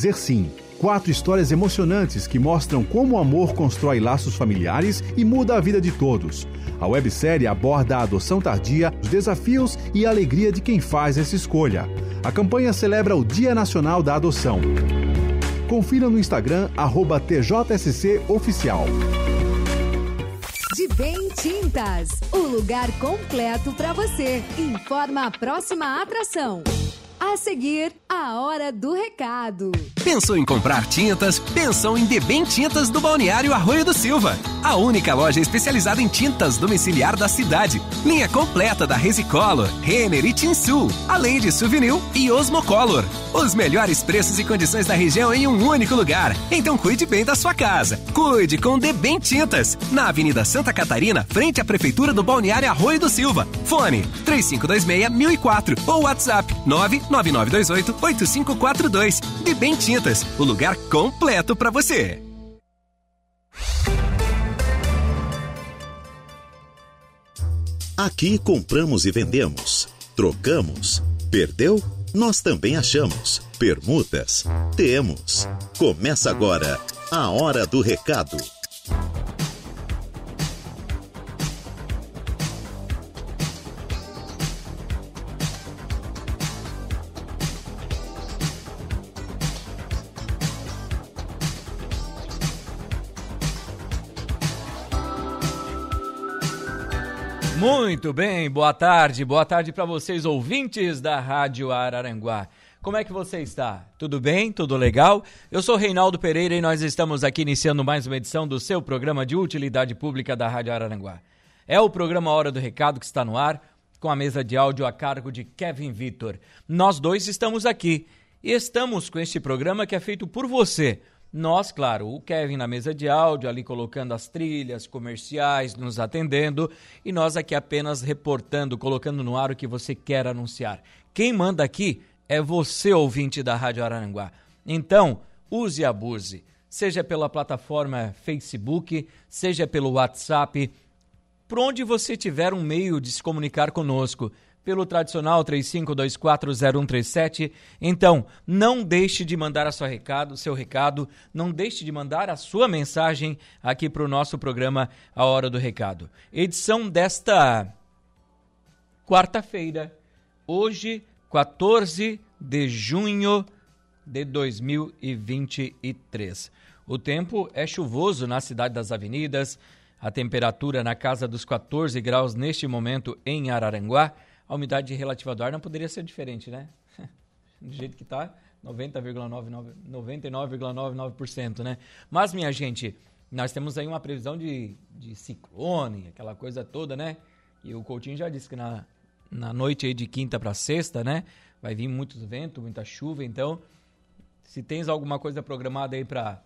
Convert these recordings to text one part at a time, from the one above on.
Dizer sim. Quatro histórias emocionantes que mostram como o amor constrói laços familiares e muda a vida de todos. A websérie aborda a adoção tardia, os desafios e a alegria de quem faz essa escolha. A campanha celebra o Dia Nacional da Adoção. Confira no Instagram, arroba TJSC Oficial. De Bem Tintas, o lugar completo para você. Informa a próxima atração. A seguir, a hora do recado. Pensou em comprar tintas? Pensou em Debem Tintas do Balneário Arroio do Silva. A única loja especializada em tintas domiciliar da cidade. Linha completa da Resicolor, Renner e Tinsul, além de Souvenir e Osmocolor. Os melhores preços e condições da região em um único lugar. Então cuide bem da sua casa. Cuide com Debem Tintas. Na Avenida Santa Catarina, frente à Prefeitura do Balneário Arroio do Silva. Fone 3526-1004 ou WhatsApp 99928-8542. Debem Tintas, o lugar completo para você. Aqui compramos e vendemos. Trocamos. Perdeu? Nós também achamos. Permutas? Temos. Começa agora a Hora do Recado. Muito bem, boa tarde, boa tarde para vocês ouvintes da Rádio Araranguá. Como é que você está? Tudo bem? Tudo legal? Eu sou Reinaldo Pereira e nós estamos aqui iniciando mais uma edição do seu programa de utilidade pública da Rádio Araranguá. É o programa Hora do Recado que está no ar, com a mesa de áudio a cargo de Kevin Vitor. Nós dois estamos aqui e estamos com este programa que é feito por você nós, claro, o Kevin na mesa de áudio, ali colocando as trilhas comerciais, nos atendendo, e nós aqui apenas reportando, colocando no ar o que você quer anunciar. Quem manda aqui é você, ouvinte da Rádio Araranguá. Então, use e abuse, seja pela plataforma Facebook, seja pelo WhatsApp, por onde você tiver um meio de se comunicar conosco pelo tradicional 35240137. Então, não deixe de mandar a sua recado, seu recado, não deixe de mandar a sua mensagem aqui para o nosso programa A Hora do Recado. Edição desta quarta-feira, hoje, 14 de junho de 2023. O tempo é chuvoso na cidade das avenidas, a temperatura na casa dos 14 graus neste momento em Araranguá a umidade relativa do ar não poderia ser diferente, né? Do jeito que está, 99,99%, né? Mas, minha gente, nós temos aí uma previsão de, de ciclone, aquela coisa toda, né? E o Coutinho já disse que na, na noite aí de quinta para sexta, né? Vai vir muito vento, muita chuva, então se tens alguma coisa programada aí para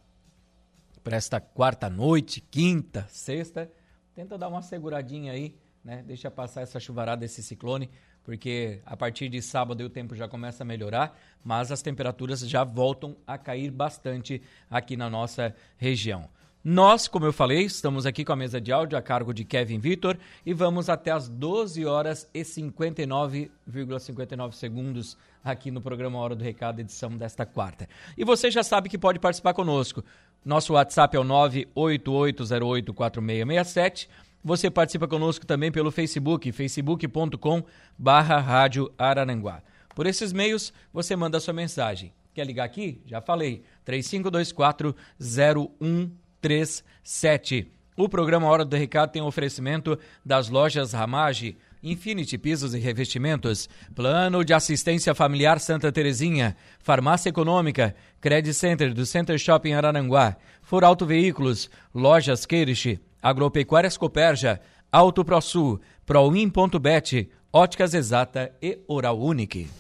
para esta quarta noite, quinta, sexta, tenta dar uma seguradinha aí né? Deixa passar essa chuvarada, esse ciclone, porque a partir de sábado o tempo já começa a melhorar, mas as temperaturas já voltam a cair bastante aqui na nossa região. Nós, como eu falei, estamos aqui com a mesa de áudio a cargo de Kevin Vitor e vamos até as 12 horas e 59,59 ,59 segundos aqui no programa Hora do Recado, edição desta quarta. E você já sabe que pode participar conosco. Nosso WhatsApp é o 988084667 você participa conosco também pelo Facebook, facebook.com barra Rádio Araranguá. Por esses meios, você manda sua mensagem. Quer ligar aqui? Já falei, 3524-0137. O programa Hora do Recado tem um oferecimento das lojas Ramage, Infinity Pisos e Revestimentos, Plano de Assistência Familiar Santa Terezinha, Farmácia Econômica, Credit Center do Center Shopping Araranguá, For Auto Veículos, Lojas Queirish, Agropecuárias Coperja, Auto ProSul, Proin.bet, Óticas Exata e Oral Unique.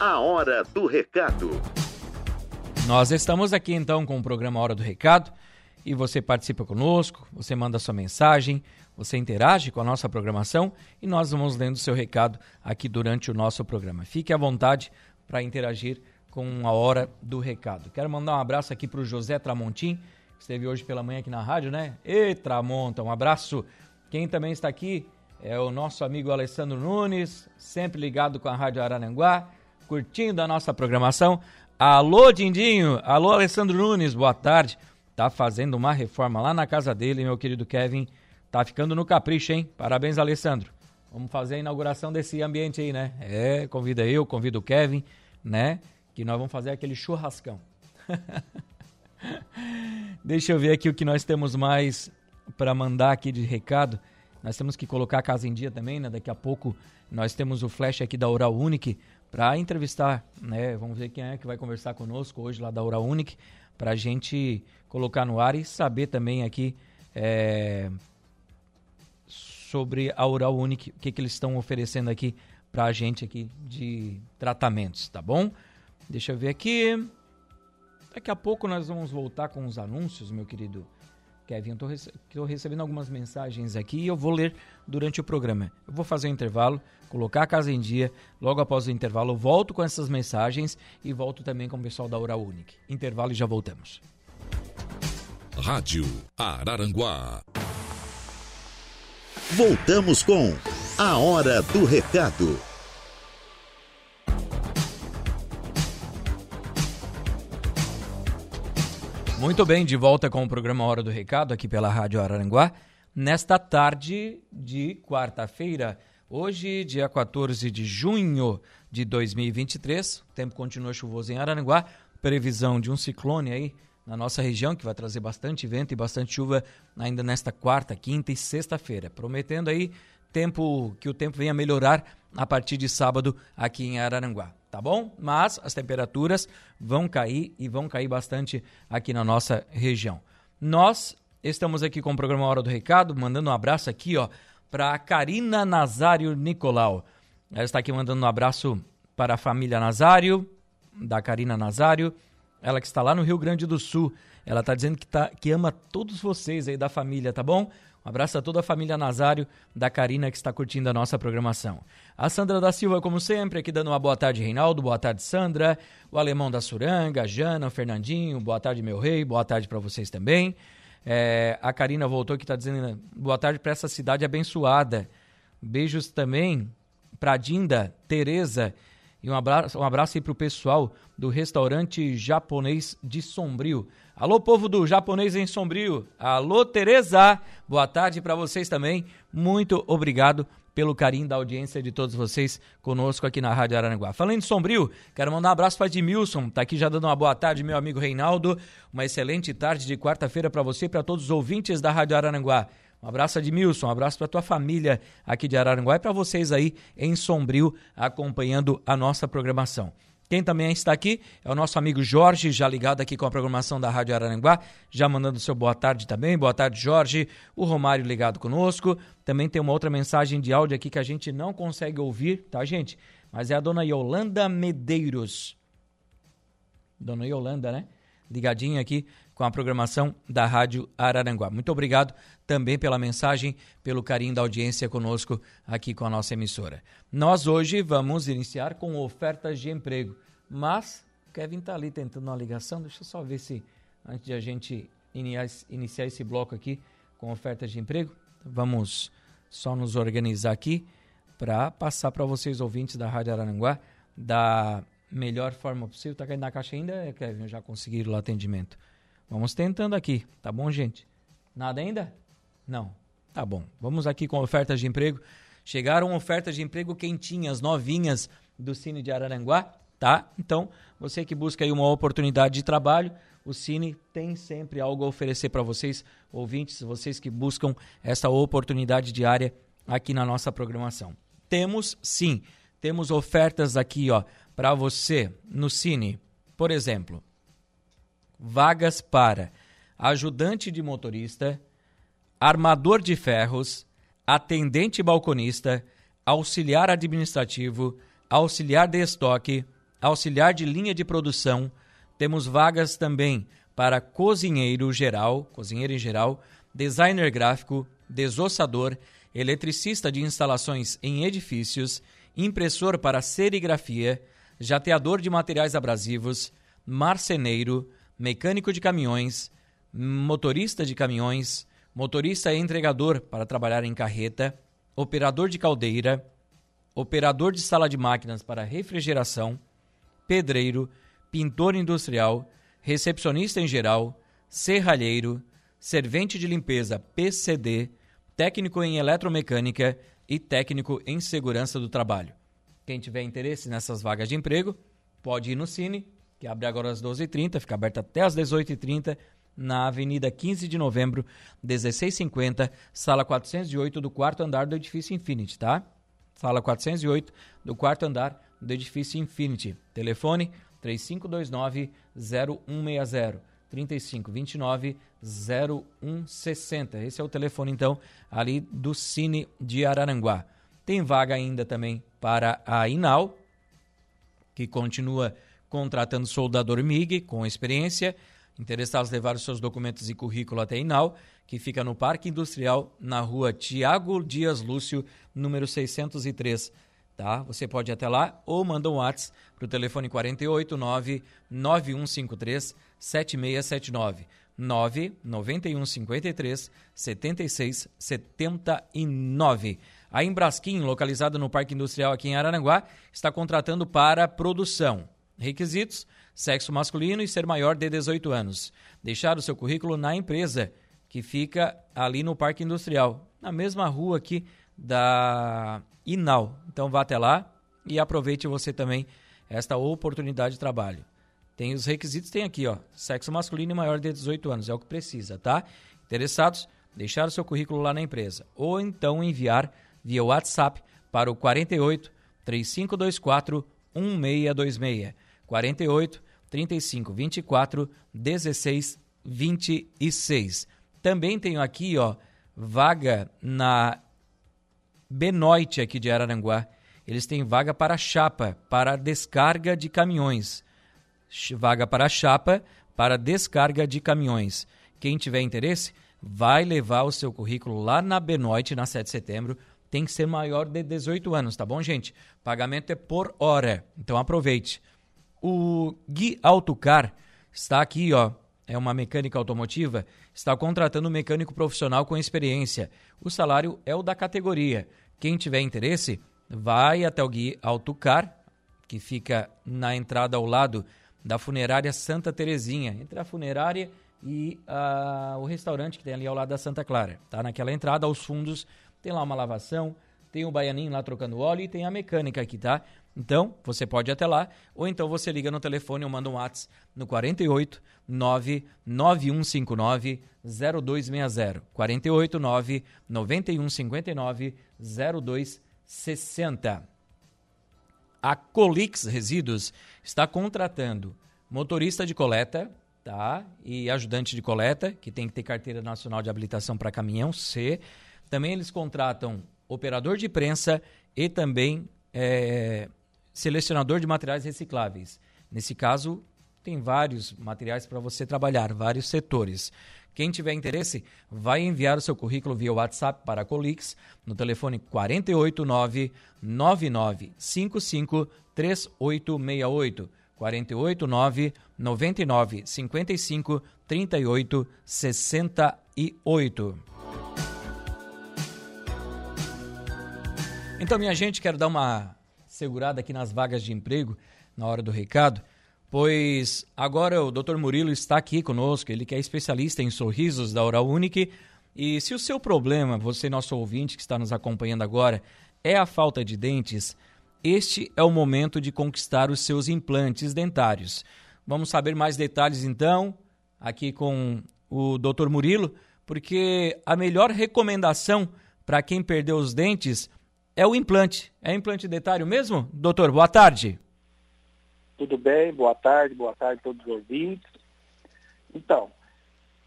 A Hora do Recado. Nós estamos aqui então com o programa Hora do Recado e você participa conosco, você manda sua mensagem, você interage com a nossa programação e nós vamos lendo seu recado aqui durante o nosso programa. Fique à vontade para interagir com a Hora do Recado. Quero mandar um abraço aqui para o José Tramontim, esteve hoje pela manhã aqui na rádio, né? E Tramonta, um abraço. Quem também está aqui é o nosso amigo Alessandro Nunes, sempre ligado com a Rádio Arananguá, curtindo a nossa programação. Alô, Dindinho. Alô, Alessandro Nunes. Boa tarde. Tá fazendo uma reforma lá na casa dele, meu querido Kevin. Tá ficando no capricho, hein? Parabéns, Alessandro. Vamos fazer a inauguração desse ambiente aí, né? É, convida eu, convido o Kevin, né? Que nós vamos fazer aquele churrascão. Deixa eu ver aqui o que nós temos mais para mandar aqui de recado. Nós temos que colocar a casa em dia também, né? Daqui a pouco nós temos o flash aqui da Oral Unique para entrevistar, né? Vamos ver quem é que vai conversar conosco hoje lá da Oral Unique para a gente colocar no ar e saber também aqui é, sobre a Oral Unique, o que, que eles estão oferecendo aqui para a gente aqui de tratamentos, tá bom? Deixa eu ver aqui. Daqui a pouco nós vamos voltar com os anúncios, meu querido Kevin. Estou recebendo algumas mensagens aqui e eu vou ler durante o programa. Eu vou fazer um intervalo, colocar a casa em dia. Logo após o intervalo, eu volto com essas mensagens e volto também com o pessoal da Oral. Intervalo e já voltamos. Rádio Araranguá. Voltamos com A Hora do Recado. Muito bem, de volta com o programa Hora do Recado aqui pela Rádio Araranguá. Nesta tarde de quarta-feira, hoje, dia 14 de junho de 2023, o tempo continua chuvoso em Araranguá, previsão de um ciclone aí na nossa região que vai trazer bastante vento e bastante chuva ainda nesta quarta, quinta e sexta-feira, prometendo aí tempo que o tempo venha melhorar a partir de sábado aqui em Araranguá tá bom? Mas as temperaturas vão cair e vão cair bastante aqui na nossa região. Nós estamos aqui com o programa Hora do Recado, mandando um abraço aqui, ó, para Karina Nazário Nicolau. Ela está aqui mandando um abraço para a família Nazário, da Karina Nazário, ela que está lá no Rio Grande do Sul. Ela está dizendo que, tá, que ama todos vocês aí da família, tá bom? Um abraço a toda a família Nazário, da Karina, que está curtindo a nossa programação. A Sandra da Silva, como sempre, aqui dando uma boa tarde, Reinaldo. Boa tarde, Sandra. O Alemão da Suranga, Jana, o Fernandinho. Boa tarde, meu rei. Boa tarde para vocês também. É, a Karina voltou que está dizendo boa tarde para essa cidade abençoada. Beijos também para Dinda, Tereza e um abraço, um abraço aí para o pessoal do restaurante japonês de Sombrio. Alô, povo do japonês em Sombrio. Alô, Tereza. Boa tarde para vocês também. Muito obrigado pelo carinho da audiência de todos vocês conosco aqui na Rádio Araranguá. Falando de Sombrio, quero mandar um abraço para Edmilson, tá aqui já dando uma boa tarde, meu amigo Reinaldo. Uma excelente tarde de quarta-feira para você e para todos os ouvintes da Rádio Araranguá. Um abraço, Edmilson, um abraço para tua família aqui de Araranguá e para vocês aí em Sombrio acompanhando a nossa programação. Quem também está aqui é o nosso amigo Jorge, já ligado aqui com a programação da Rádio Araranguá, já mandando seu boa tarde também. Boa tarde, Jorge. O Romário ligado conosco. Também tem uma outra mensagem de áudio aqui que a gente não consegue ouvir, tá, gente? Mas é a dona Yolanda Medeiros. Dona Yolanda, né? Ligadinha aqui com a programação da Rádio Araranguá. Muito obrigado também pela mensagem, pelo carinho da audiência conosco aqui com a nossa emissora. Nós hoje vamos iniciar com ofertas de emprego, mas Kevin está ali tentando uma ligação, deixa eu só ver se antes de a gente iniciar esse bloco aqui com ofertas de emprego, vamos só nos organizar aqui para passar para vocês ouvintes da Rádio Araranguá da melhor forma possível. Tá caindo na caixa ainda, Kevin? Já conseguiram o atendimento. Vamos tentando aqui, tá bom, gente? Nada ainda? Não. Tá bom. Vamos aqui com ofertas de emprego. Chegaram ofertas de emprego quentinhas, novinhas do Cine de Araranguá, tá? Então, você que busca aí uma oportunidade de trabalho, o Cine tem sempre algo a oferecer para vocês, ouvintes, vocês que buscam essa oportunidade diária aqui na nossa programação. Temos, sim, temos ofertas aqui, ó, para você no Cine. Por exemplo, vagas para ajudante de motorista, armador de ferros, atendente balconista, auxiliar administrativo, auxiliar de estoque, auxiliar de linha de produção. Temos vagas também para cozinheiro geral, cozinheiro em geral, designer gráfico, desossador, eletricista de instalações em edifícios, impressor para serigrafia, jateador de materiais abrasivos, marceneiro, mecânico de caminhões, motorista de caminhões, motorista e entregador para trabalhar em carreta, operador de caldeira, operador de sala de máquinas para refrigeração, pedreiro, pintor industrial, recepcionista em geral, serralheiro, servente de limpeza PCD, técnico em eletromecânica e técnico em segurança do trabalho. Quem tiver interesse nessas vagas de emprego, pode ir no Cine, que abre agora às 12h30, fica aberto até às 18h30, na Avenida 15 de Novembro, 1650, sala 408 do quarto andar do edifício Infinity, tá? Sala 408 do quarto andar do edifício Infinity. Telefone 3529 0160 3529 0160. Esse é o telefone então ali do Cine de Araranguá. Tem vaga ainda também para a Inal, que continua contratando soldador MIG com experiência. Interessados levar os seus documentos e currículo até a Inal, que fica no Parque Industrial, na rua Tiago Dias Lúcio, número 603 tá? Você pode ir até lá ou manda um WhatsApp para o telefone 489 9153 7679 99153 7679. A Embrasquim, localizada no Parque Industrial aqui em Araranguá, está contratando para produção. Requisitos: sexo masculino e ser maior de 18 anos. Deixar o seu currículo na empresa, que fica ali no Parque Industrial, na mesma rua aqui da Inal. Então vá até lá e aproveite você também esta oportunidade de trabalho. Tem os requisitos, tem aqui, ó, sexo masculino e maior de 18 anos, é o que precisa, tá? Interessados? Deixar o seu currículo lá na empresa ou então enviar via WhatsApp para o 48 3524 1626. 48 35 24 16 26. Também tenho aqui, ó, vaga na Benoite aqui de Araranguá. Eles têm vaga para chapa, para descarga de caminhões. Vaga para chapa, para descarga de caminhões. Quem tiver interesse, vai levar o seu currículo lá na Benoite, na 7 de setembro. Tem que ser maior de 18 anos, tá bom, gente? Pagamento é por hora, então aproveite. O Gui Autocar está aqui, ó. É uma mecânica automotiva, está contratando um mecânico profissional com experiência. O salário é o da categoria. Quem tiver interesse, vai até o Gui Autocar, que fica na entrada ao lado da funerária Santa Terezinha, entre a funerária e uh, o restaurante que tem ali ao lado da Santa Clara. Tá naquela entrada aos fundos, tem lá uma lavação, tem o baianinho lá trocando óleo e tem a mecânica aqui, tá? Então, você pode ir até lá, ou então você liga no telefone ou manda um WhatsApp no 48 99159 0260. 48 9 9159 0260. A Colix Resíduos está contratando motorista de coleta, tá? E ajudante de coleta, que tem que ter carteira nacional de habilitação para caminhão C. Também eles contratam operador de prensa e também é, selecionador de materiais recicláveis. Nesse caso, tem vários materiais para você trabalhar, vários setores. Quem tiver interesse, vai enviar o seu currículo via WhatsApp para a Colix no telefone 489 9955 3868. 489 99 55 38 68. Então, minha gente, quero dar uma segurada aqui nas vagas de emprego na hora do recado, pois agora o Dr. Murilo está aqui conosco, ele que é especialista em sorrisos da Oral Unique. E se o seu problema, você nosso ouvinte que está nos acompanhando agora, é a falta de dentes, este é o momento de conquistar os seus implantes dentários. Vamos saber mais detalhes então, aqui com o Dr. Murilo, porque a melhor recomendação para quem perdeu os dentes é o implante. É implante dentário mesmo? Doutor, boa tarde. Tudo bem, boa tarde, boa tarde a todos os ouvintes. Então,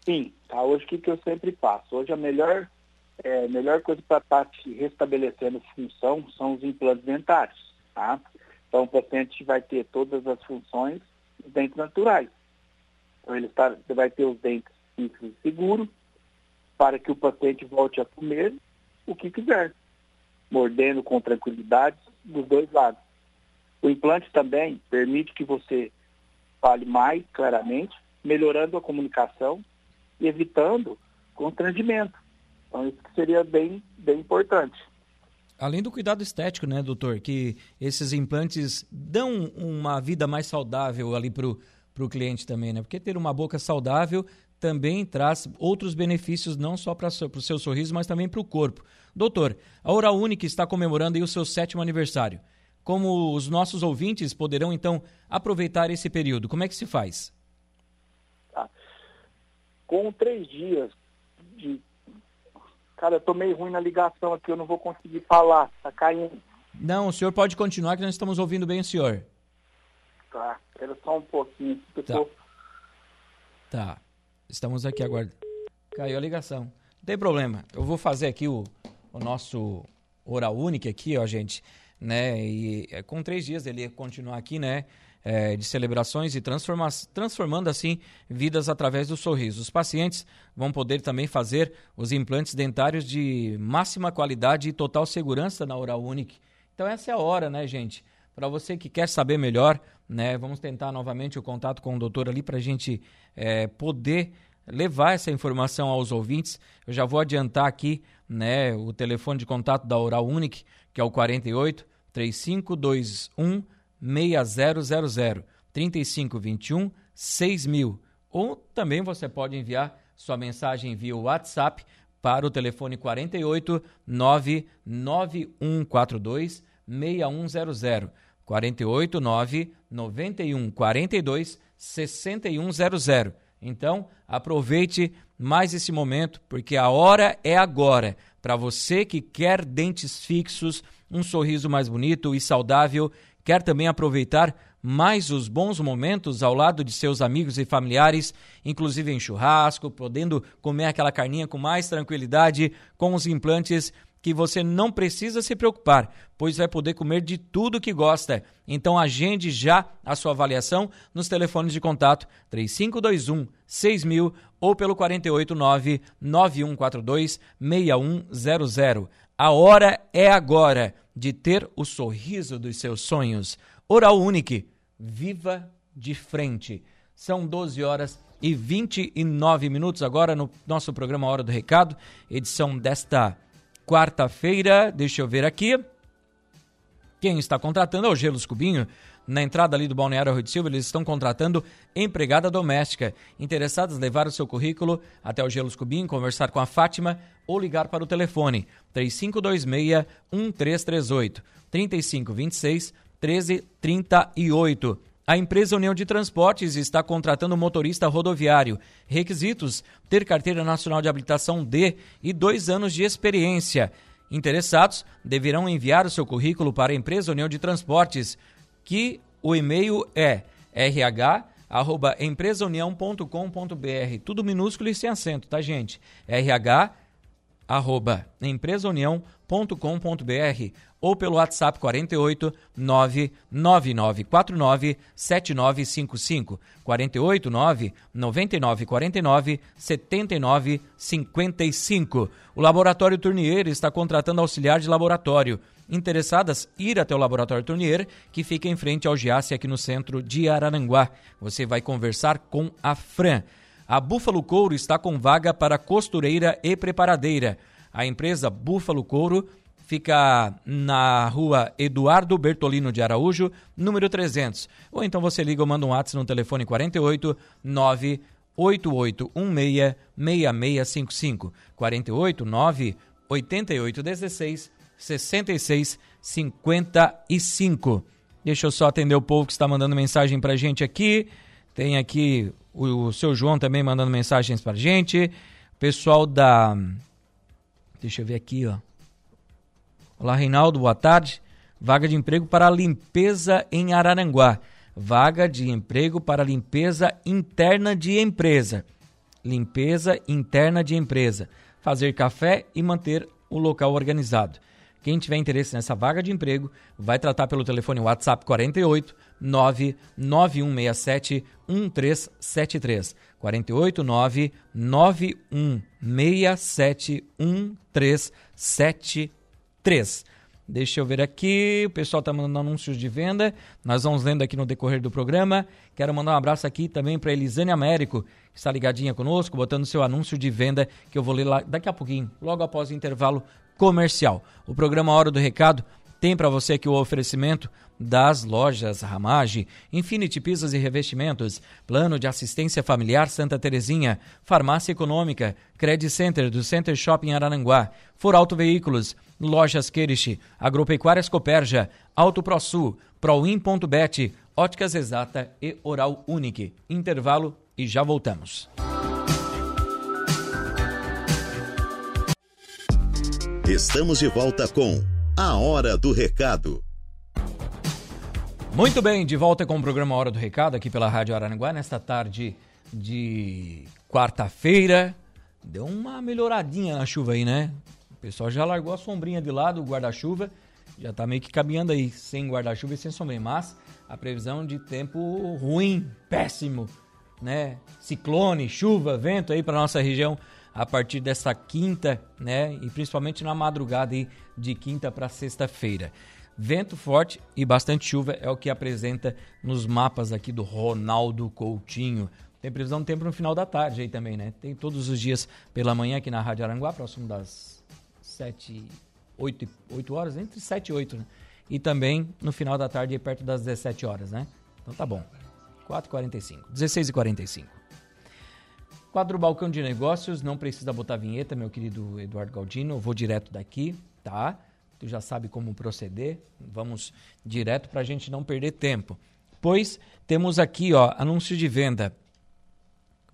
sim, tá? Hoje o que, que eu sempre faço? Hoje a melhor, é, melhor coisa para estar tá restabelecendo função são os implantes dentários, tá? Então o paciente vai ter todas as funções dos dentes naturais. Então ele tá, vai ter os dentes fixos e seguros para que o paciente volte a comer o que quiser mordendo com tranquilidade dos dois lados. O implante também permite que você fale mais claramente, melhorando a comunicação e evitando constrangimento. Então, isso seria bem, bem importante. Além do cuidado estético, né, doutor? Que esses implantes dão uma vida mais saudável ali para o cliente também, né? Porque ter uma boca saudável também traz outros benefícios, não só para o seu sorriso, mas também para o corpo. Doutor, a Oral Unique está comemorando o seu sétimo aniversário. Como os nossos ouvintes poderão, então, aproveitar esse período? Como é que se faz? Tá. Com três dias de. Cara, eu tô meio ruim na ligação aqui, eu não vou conseguir falar, tá caindo. Não, o senhor pode continuar que nós estamos ouvindo bem o senhor. Tá, quero só um pouquinho. Tá. Tô... tá. Estamos aqui aguardando. Caiu a ligação. Não tem problema. Eu vou fazer aqui o, o nosso Oral Única aqui, ó, gente. Né? E é, com três dias ele continuar aqui, né? É, de celebrações e transforma transformando assim vidas através do sorriso. Os pacientes vão poder também fazer os implantes dentários de máxima qualidade e total segurança na Oral Unique. Então essa é a hora, né, gente? Para você que quer saber melhor, né, vamos tentar novamente o contato com o doutor ali para a gente é, poder levar essa informação aos ouvintes. Eu já vou adiantar aqui né, o telefone de contato da Oral Unique, que é o 48 3521 6000 3521 6000. Ou também você pode enviar sua mensagem via WhatsApp para o telefone 48 99142 6100. 48 9 91 42 6100. Então, aproveite mais esse momento, porque a hora é agora. Para você que quer dentes fixos, um sorriso mais bonito e saudável, quer também aproveitar mais os bons momentos ao lado de seus amigos e familiares, inclusive em churrasco, podendo comer aquela carninha com mais tranquilidade com os implantes que você não precisa se preocupar, pois vai poder comer de tudo que gosta. Então agende já a sua avaliação nos telefones de contato 3521 6000 ou pelo 489 9142 6100. A hora é agora de ter o sorriso dos seus sonhos. Oral Unique, viva de frente. São 12 horas e 29 minutos agora no nosso programa Hora do Recado, edição desta quarta-feira, deixa eu ver aqui. Quem está contratando é o Gelos Cubinho. Na entrada ali do Balneário Rio de Silva, eles estão contratando empregada doméstica. Interessados, levar o seu currículo até o Gelos Cubinho, conversar com a Fátima ou ligar para o telefone 3526-1338, 3526-1338. A empresa União de Transportes está contratando motorista rodoviário. Requisitos: ter carteira nacional de habilitação D e dois anos de experiência. Interessados deverão enviar o seu currículo para a empresa União de Transportes, que o e-mail é rh@empresaunião.com.br, tudo minúsculo e sem acento, tá gente? rh empresaunião.com.br ou pelo WhatsApp 48 99949 7955 48 9 9949 7955. O Laboratório Tournier está contratando auxiliar de laboratório. Interessadas, ir até o Laboratório Tournier, que fica em frente ao Giasse aqui no centro de Araranguá. Você vai conversar com a Fran. A Búfalo Couro está com vaga para costureira e preparadeira. A empresa Búfalo Couro fica na rua Eduardo Bertolino de Araújo, número 300. Ou então você liga ou manda um WhatsApp no telefone 48 9 8816 6655 48 9 8816 66 55. Deixa eu só atender o povo que está mandando mensagem pra gente aqui. Tem aqui o, o seu João também mandando mensagens pra gente. Pessoal da. Deixa eu ver aqui, ó. Olá, Reinaldo, boa tarde. Vaga de emprego para limpeza em Araranguá. Vaga de emprego para limpeza interna de empresa. Limpeza interna de empresa. Fazer café e manter o local organizado. Quem tiver interesse nessa vaga de emprego, vai tratar pelo telefone WhatsApp 48 99167 1373. 48 99167 1373. Deixa eu ver aqui, o pessoal está mandando anúncios de venda, nós vamos lendo aqui no decorrer do programa. Quero mandar um abraço aqui também para Elisane Américo, que está ligadinha conosco, botando seu anúncio de venda, que eu vou ler lá daqui a pouquinho, logo após o intervalo comercial. O programa Hora do Recado tem para você aqui o oferecimento das lojas Ramage, Infinity Pisos e Revestimentos, Plano de Assistência Familiar Santa Terezinha, Farmácia Econômica, Credit Center do Center Shopping Araranguá, For Auto Veículos, Lojas Querish, Agropecuárias Coperja, Auto ProSul, Proin.bet, Óticas Exata e Oral Unique. Intervalo e já voltamos. Estamos de volta com a Hora do Recado. Muito bem, de volta com o programa Hora do Recado aqui pela Rádio Araranguá nesta tarde de quarta-feira. Deu uma melhoradinha na chuva aí, né? O pessoal já largou a sombrinha de lado, o guarda-chuva. Já tá meio que caminhando aí, sem guarda-chuva e sem sombrinha. Mas a previsão de tempo ruim, péssimo, né? Ciclone, chuva, vento aí para nossa região a partir dessa quinta, né? E principalmente na madrugada aí de quinta para sexta-feira. Vento forte e bastante chuva é o que apresenta nos mapas aqui do Ronaldo Coutinho. Tem previsão de tempo no final da tarde aí também, né? Tem todos os dias pela manhã aqui na Rádio Aranguá, próximo das 7, 8, 8 horas, entre 7 e 8, né? E também no final da tarde, perto das 17 horas, né? Então tá bom. 4h45, 16h45. Quadro Balcão de Negócios, não precisa botar vinheta, meu querido Eduardo Galdino. Eu vou direto daqui, tá? Tu já sabe como proceder. Vamos direto para a gente não perder tempo. Pois temos aqui, ó, anúncio de venda.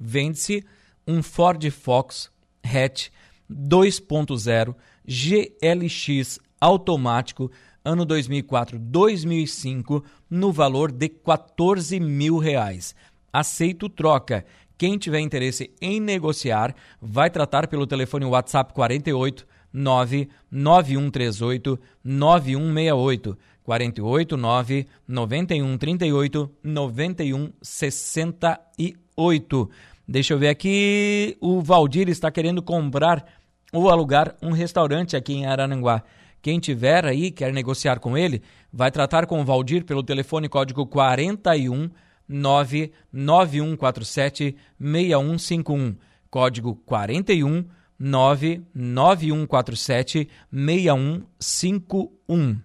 Vende-se um Ford Fox Hatch 2.0 GLX automático ano 2004-2005 no valor de 14 mil reais. Aceito troca quem tiver interesse em negociar, vai tratar pelo telefone WhatsApp 48 99138 9168 48 9 91 38 91 68. Deixa eu ver aqui. O Valdir está querendo comprar ou alugar um restaurante aqui em Arananguá. Quem tiver aí, quer negociar com ele, vai tratar com o Valdir pelo telefone código 41 99147 6151. Código 41 99147 6151.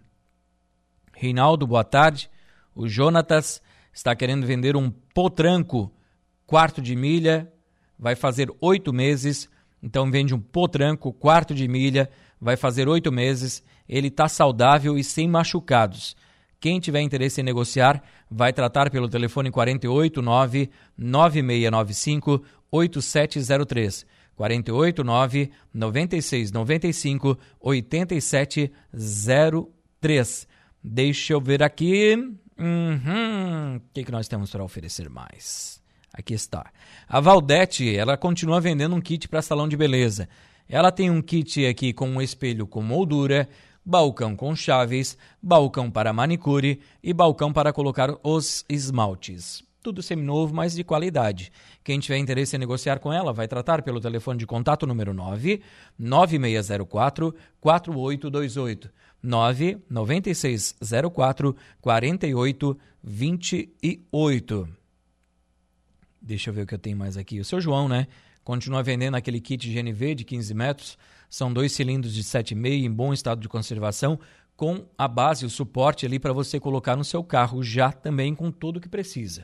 Reinaldo, boa tarde. O Jonatas está querendo vender um potranco, quarto de milha, vai fazer oito meses. Então vende um potranco, quarto de milha, vai fazer oito meses. Ele está saudável e sem machucados. Quem tiver interesse em negociar, vai tratar pelo telefone 489 9695 8703. 489 9695 8703. Deixa eu ver aqui. Uhum. O que, que nós temos para oferecer mais? Aqui está. A Valdete, ela continua vendendo um kit para salão de beleza. Ela tem um kit aqui com um espelho com moldura, balcão com chaves, balcão para manicure e balcão para colocar os esmaltes. Tudo seminovo, mas de qualidade. Quem tiver interesse em negociar com ela, vai tratar pelo telefone de contato número 9 9604 4828 9 9604 4828. Deixa eu ver o que eu tenho mais aqui. O seu João, né? Continua vendendo aquele kit GNV de 15 metros são dois cilindros de 7,5 em bom estado de conservação, com a base, o suporte ali para você colocar no seu carro, já também com tudo que precisa.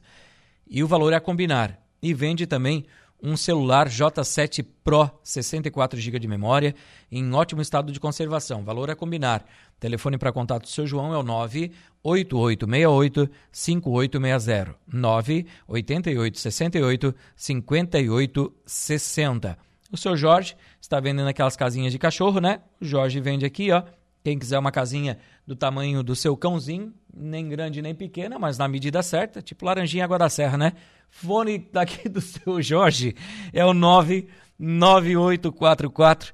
E o valor é a combinar. E vende também um celular J7 Pro 64 GB de memória em ótimo estado de conservação. Valor a combinar. Telefone para contato do seu João é o 98868 5860 98868 5860. O seu Jorge está vendendo aquelas casinhas de cachorro, né? O Jorge vende aqui, ó. Quem quiser uma casinha do tamanho do seu cãozinho, nem grande nem pequena, mas na medida certa, tipo laranjinha água da serra, né? Fone daqui do seu Jorge é o 99844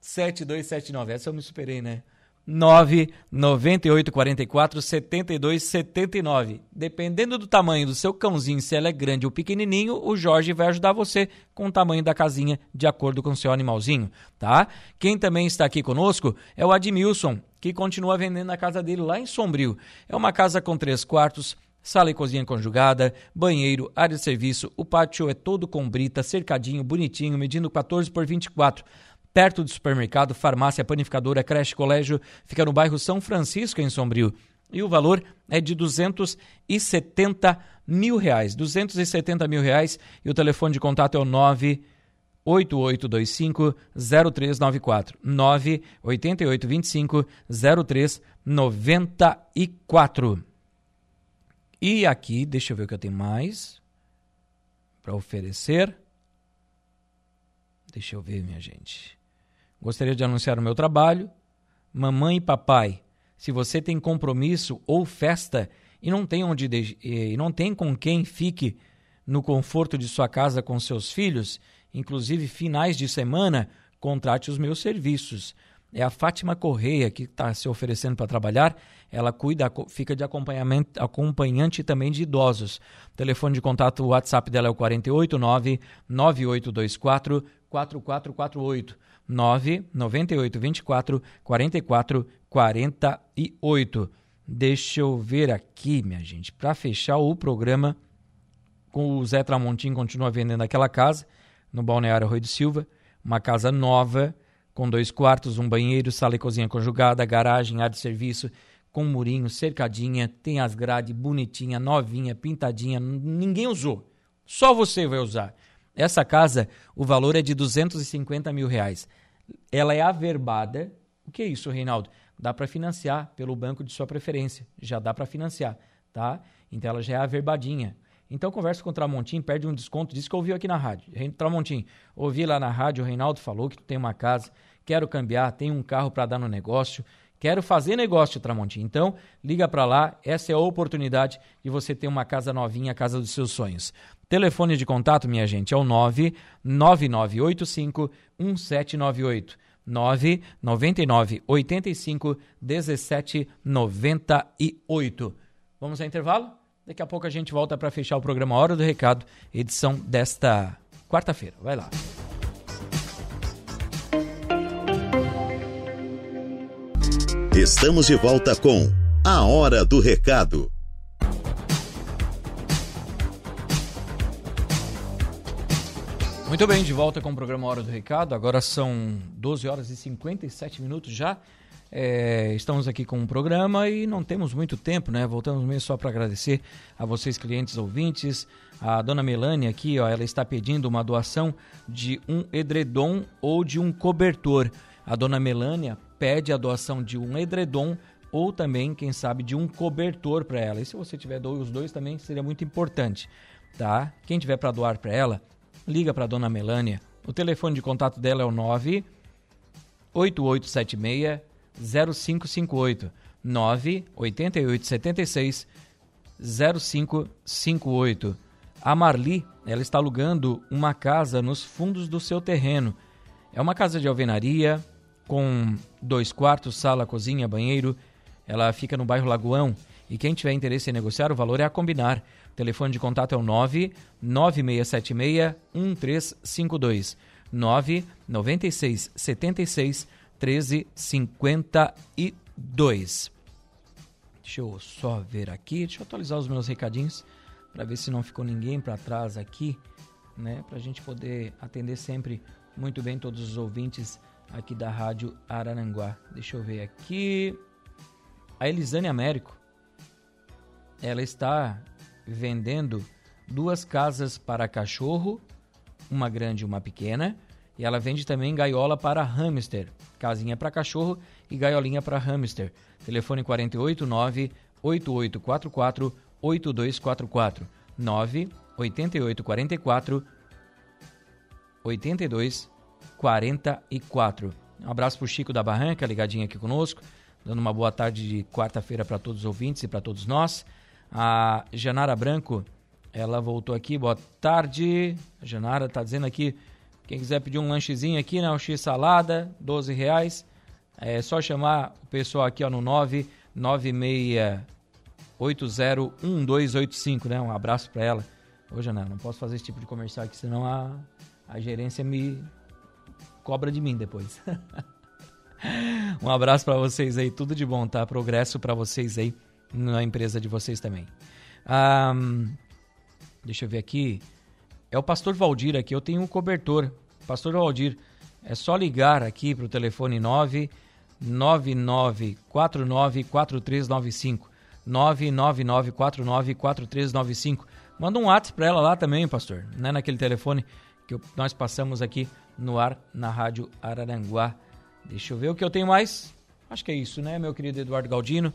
7279. Essa eu me superei, né? 99844 7279. Dependendo do tamanho do seu cãozinho, se ela é grande ou pequenininho, o Jorge vai ajudar você com o tamanho da casinha de acordo com o seu animalzinho, tá? Quem também está aqui conosco é o Admilson, que continua vendendo a casa dele lá em Sombrio. É uma casa com três quartos, sala e cozinha conjugada, banheiro, área de serviço, o pátio é todo com brita, cercadinho, bonitinho, medindo 14 por 24 perto do supermercado, farmácia, panificadora, creche, colégio, fica no bairro São Francisco, em Sombrio. E o valor é de 270 mil reais. 270 mil reais e o telefone de contato é o 98825 0394. 98825 0394. E aqui, deixa eu ver o que eu tenho mais para oferecer. Deixa eu ver, minha gente. Gostaria de anunciar o meu trabalho. Mamãe e papai, se você tem compromisso ou festa e não tem onde e não tem com quem fique no conforto de sua casa com seus filhos, inclusive finais de semana, contrate os meus serviços. É a Fátima Correia que está se oferecendo para trabalhar. Ela cuida, fica de acompanhamento, acompanhante também de idosos. O telefone de contato, o WhatsApp dela é o 489 9824 4448. 9 98 24 44 48. Deixa eu ver aqui, minha gente, para fechar o programa com o Zé Tramontim continua vendendo aquela casa no Balneário Rui do Silva, uma casa nova com dois quartos, um banheiro, sala e cozinha conjugada, garagem, área de serviço, com murinho, cercadinha, tem as grades bonitinha, novinha, pintadinha, ninguém usou. Só você vai usar. Essa casa, o valor é de 250 mil reais. Ela é averbada. O que é isso, Reinaldo? Dá para financiar pelo banco de sua preferência. Já dá para financiar, tá? Então ela já é averbadinha. Então conversa com o Tramontim, perde um desconto, diz que ouviu aqui na rádio. Tramontim, ouvi lá na rádio, o Reinaldo falou que tu tem uma casa, quero cambiar, tenho um carro para dar no negócio, quero fazer negócio, Tramontim. Então, liga para lá, essa é a oportunidade de você ter uma casa novinha, a casa dos seus sonhos. Telefone de contato, minha gente, é o 99985 1798. 999 85 1798. Vamos ao intervalo? Daqui a pouco a gente volta para fechar o programa Hora do Recado, edição desta quarta-feira. Vai lá. Estamos de volta com A Hora do Recado. Muito bem, de volta com o programa Hora do Recado. Agora são 12 horas e 57 minutos já. É, estamos aqui com o um programa e não temos muito tempo, né? Voltamos mesmo só para agradecer a vocês, clientes ouvintes. A dona Melânia aqui, ó, ela está pedindo uma doação de um edredom ou de um cobertor. A dona Melânia pede a doação de um edredom ou também, quem sabe, de um cobertor para ela. E se você tiver os dois também seria muito importante, tá? Quem tiver para doar para ela, liga para dona Melânia. O telefone de contato dela é o 9 8876 0558 9 8876 0558. A Marli, ela está alugando uma casa nos fundos do seu terreno. É uma casa de alvenaria com dois quartos, sala, cozinha, banheiro. Ela fica no bairro Lagoão e quem tiver interesse em negociar, o valor é a combinar. O telefone de contato é o 99676 1352. 996 76 1352. Deixa eu só ver aqui, deixa eu atualizar os meus recadinhos para ver se não ficou ninguém para trás aqui, né? Para a gente poder atender sempre muito bem todos os ouvintes aqui da Rádio Araranguá. Deixa eu ver aqui. A Elisane Américo, ela está vendendo duas casas para cachorro, uma grande e uma pequena, e ela vende também gaiola para hamster, casinha para cachorro e gaiolinha para hamster. Telefone 489 8844 8244 9 8844 82 44. Um abraço pro Chico da Barranca, ligadinho aqui conosco, dando uma boa tarde de quarta-feira para todos os ouvintes e para todos nós. A Janara Branco, ela voltou aqui, boa tarde. A Janara tá dizendo aqui, quem quiser pedir um lanchezinho aqui, né? Um X salada, 12 reais. É só chamar o pessoal aqui ó, no 996801285, né? Um abraço para ela. Hoje não, não posso fazer esse tipo de comercial aqui, senão a, a gerência me cobra de mim depois. um abraço para vocês aí, tudo de bom, tá? Progresso para vocês aí na empresa de vocês também. Um, deixa eu ver aqui. É o pastor Valdir aqui, eu tenho um cobertor. Pastor Valdir, é só ligar aqui para o telefone 999494395. 999494395. Manda um WhatsApp para ela lá também, pastor, né? naquele telefone que nós passamos aqui no ar na Rádio Araranguá. Deixa eu ver o que eu tenho mais. Acho que é isso, né, meu querido Eduardo Galdino?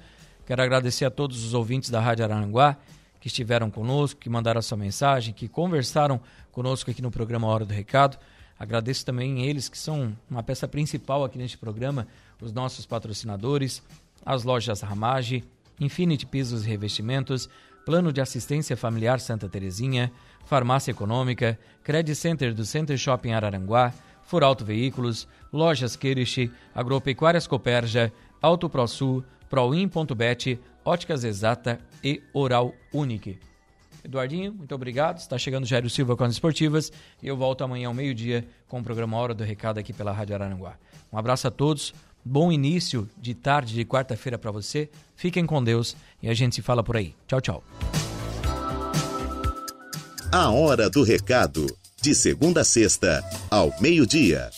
Quero agradecer a todos os ouvintes da Rádio Araranguá que estiveram conosco, que mandaram a sua mensagem, que conversaram conosco aqui no programa Hora do Recado. Agradeço também eles que são uma peça principal aqui neste programa, os nossos patrocinadores, as lojas Ramage, Infinity Pisos e Revestimentos, Plano de Assistência Familiar Santa Terezinha, Farmácia Econômica, Credit Center do Center Shopping Araranguá, Furauto Veículos, Lojas Queriche, Agropecuárias Coperja, Auto ProSul, Proin.bet, Óticas Exata e Oral Unique. Eduardinho, muito obrigado. Está chegando Jairo Silva com as esportivas e eu volto amanhã ao meio-dia com o programa Hora do Recado aqui pela Rádio Araranguá. Um abraço a todos, bom início de tarde de quarta-feira para você. Fiquem com Deus e a gente se fala por aí. Tchau, tchau. A Hora do Recado, de segunda a sexta, ao meio-dia.